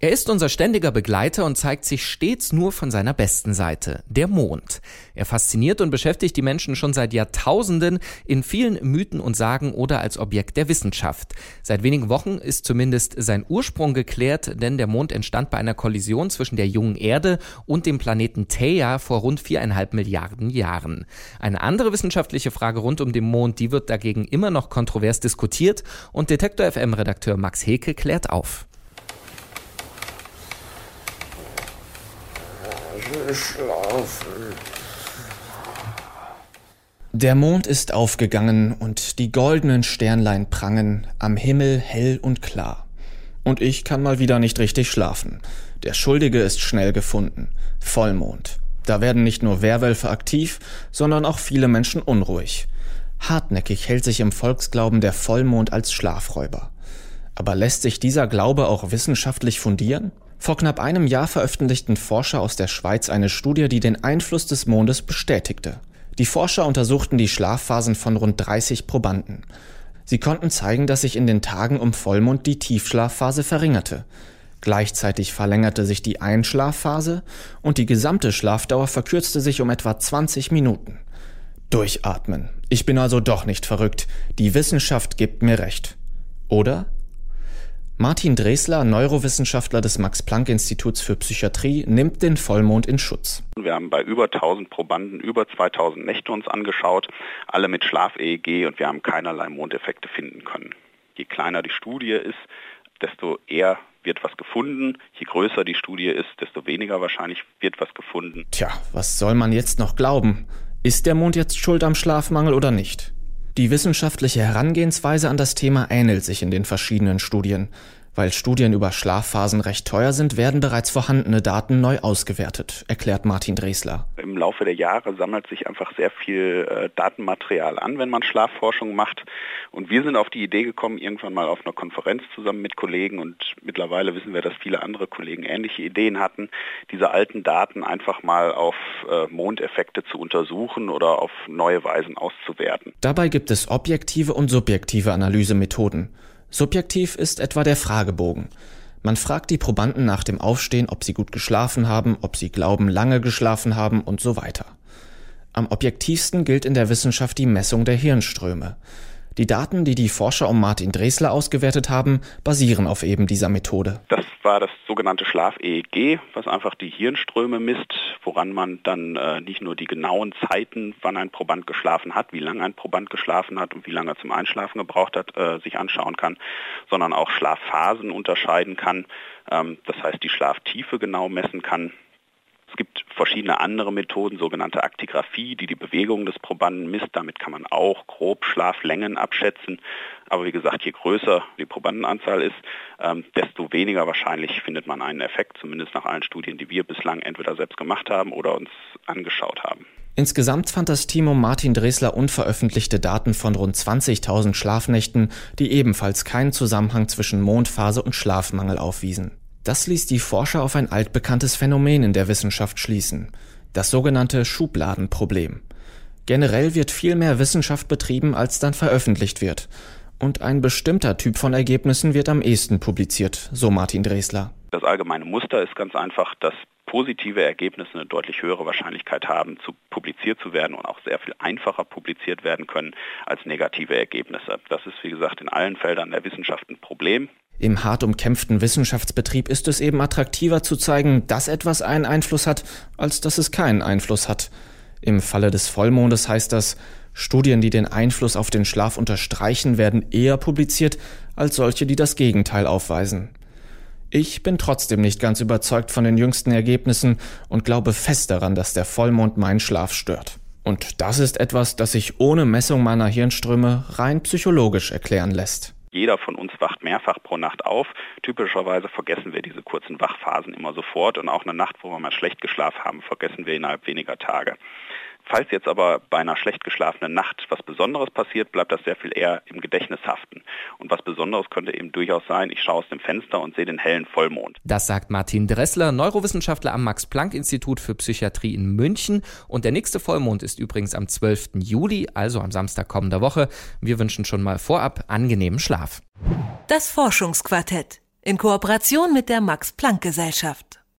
Er ist unser ständiger Begleiter und zeigt sich stets nur von seiner besten Seite, der Mond. Er fasziniert und beschäftigt die Menschen schon seit Jahrtausenden in vielen Mythen und Sagen oder als Objekt der Wissenschaft. Seit wenigen Wochen ist zumindest sein Ursprung geklärt, denn der Mond entstand bei einer Kollision zwischen der jungen Erde und dem Planeten Theia vor rund viereinhalb Milliarden Jahren. Eine andere wissenschaftliche Frage rund um den Mond, die wird dagegen immer noch kontrovers diskutiert und Detektor FM Redakteur Max Heke klärt auf. Schlafen. Der Mond ist aufgegangen und die goldenen Sternlein prangen, am Himmel hell und klar. Und ich kann mal wieder nicht richtig schlafen. Der Schuldige ist schnell gefunden. Vollmond. Da werden nicht nur Werwölfe aktiv, sondern auch viele Menschen unruhig. Hartnäckig hält sich im Volksglauben der Vollmond als Schlafräuber. Aber lässt sich dieser Glaube auch wissenschaftlich fundieren? Vor knapp einem Jahr veröffentlichten Forscher aus der Schweiz eine Studie, die den Einfluss des Mondes bestätigte. Die Forscher untersuchten die Schlafphasen von rund 30 Probanden. Sie konnten zeigen, dass sich in den Tagen um Vollmond die Tiefschlafphase verringerte. Gleichzeitig verlängerte sich die Einschlafphase und die gesamte Schlafdauer verkürzte sich um etwa 20 Minuten. Durchatmen. Ich bin also doch nicht verrückt. Die Wissenschaft gibt mir recht. Oder? Martin Dresler, Neurowissenschaftler des Max-Planck-Instituts für Psychiatrie, nimmt den Vollmond in Schutz. Wir haben bei über 1000 Probanden über 2000 Nächte uns angeschaut, alle mit Schlaf-EEG und wir haben keinerlei Mondeffekte finden können. Je kleiner die Studie ist, desto eher wird was gefunden. Je größer die Studie ist, desto weniger wahrscheinlich wird was gefunden. Tja, was soll man jetzt noch glauben? Ist der Mond jetzt schuld am Schlafmangel oder nicht? Die wissenschaftliche Herangehensweise an das Thema ähnelt sich in den verschiedenen Studien. Weil Studien über Schlafphasen recht teuer sind, werden bereits vorhandene Daten neu ausgewertet, erklärt Martin Dresler. Im Laufe der Jahre sammelt sich einfach sehr viel äh, Datenmaterial an, wenn man Schlafforschung macht. Und wir sind auf die Idee gekommen, irgendwann mal auf einer Konferenz zusammen mit Kollegen und mittlerweile wissen wir, dass viele andere Kollegen ähnliche Ideen hatten, diese alten Daten einfach mal auf äh, Mondeffekte zu untersuchen oder auf neue Weisen auszuwerten. Dabei gibt es objektive und subjektive Analysemethoden. Subjektiv ist etwa der Fragebogen. Man fragt die Probanden nach dem Aufstehen, ob sie gut geschlafen haben, ob sie glauben, lange geschlafen haben und so weiter. Am objektivsten gilt in der Wissenschaft die Messung der Hirnströme. Die Daten, die die Forscher um Martin Dresler ausgewertet haben, basieren auf eben dieser Methode. Das war das sogenannte Schlaf-EEG, was einfach die Hirnströme misst, woran man dann äh, nicht nur die genauen Zeiten, wann ein Proband geschlafen hat, wie lange ein Proband geschlafen hat und wie lange er zum Einschlafen gebraucht hat, äh, sich anschauen kann, sondern auch Schlafphasen unterscheiden kann. Ähm, das heißt, die Schlaftiefe genau messen kann. Es gibt verschiedene andere Methoden, sogenannte Aktigraphie, die die Bewegung des Probanden misst. Damit kann man auch grob Schlaflängen abschätzen. Aber wie gesagt, je größer die Probandenanzahl ist, ähm, desto weniger wahrscheinlich findet man einen Effekt, zumindest nach allen Studien, die wir bislang entweder selbst gemacht haben oder uns angeschaut haben. Insgesamt fand das Team um Martin Dresler unveröffentlichte Daten von rund 20.000 Schlafnächten, die ebenfalls keinen Zusammenhang zwischen Mondphase und Schlafmangel aufwiesen. Das ließ die Forscher auf ein altbekanntes Phänomen in der Wissenschaft schließen, das sogenannte Schubladenproblem. Generell wird viel mehr Wissenschaft betrieben, als dann veröffentlicht wird. Und ein bestimmter Typ von Ergebnissen wird am ehesten publiziert, so Martin Dresler. Das allgemeine Muster ist ganz einfach, dass positive Ergebnisse eine deutlich höhere Wahrscheinlichkeit haben, zu publiziert zu werden und auch sehr viel einfacher publiziert werden können als negative Ergebnisse. Das ist, wie gesagt, in allen Feldern der Wissenschaft ein Problem. Im hart umkämpften Wissenschaftsbetrieb ist es eben attraktiver zu zeigen, dass etwas einen Einfluss hat, als dass es keinen Einfluss hat. Im Falle des Vollmondes heißt das, Studien, die den Einfluss auf den Schlaf unterstreichen, werden eher publiziert als solche, die das Gegenteil aufweisen. Ich bin trotzdem nicht ganz überzeugt von den jüngsten Ergebnissen und glaube fest daran, dass der Vollmond meinen Schlaf stört. Und das ist etwas, das sich ohne Messung meiner Hirnströme rein psychologisch erklären lässt. Jeder von uns wacht mehrfach pro Nacht auf. Typischerweise vergessen wir diese kurzen Wachphasen immer sofort und auch eine Nacht, wo wir mal schlecht geschlafen haben, vergessen wir innerhalb weniger Tage. Falls jetzt aber bei einer schlecht geschlafenen Nacht was Besonderes passiert, bleibt das sehr viel eher im Gedächtnis haften. Und was Besonderes könnte eben durchaus sein, ich schaue aus dem Fenster und sehe den hellen Vollmond. Das sagt Martin Dressler, Neurowissenschaftler am Max-Planck-Institut für Psychiatrie in München. Und der nächste Vollmond ist übrigens am 12. Juli, also am Samstag kommender Woche. Wir wünschen schon mal vorab angenehmen Schlaf. Das Forschungsquartett in Kooperation mit der Max-Planck-Gesellschaft.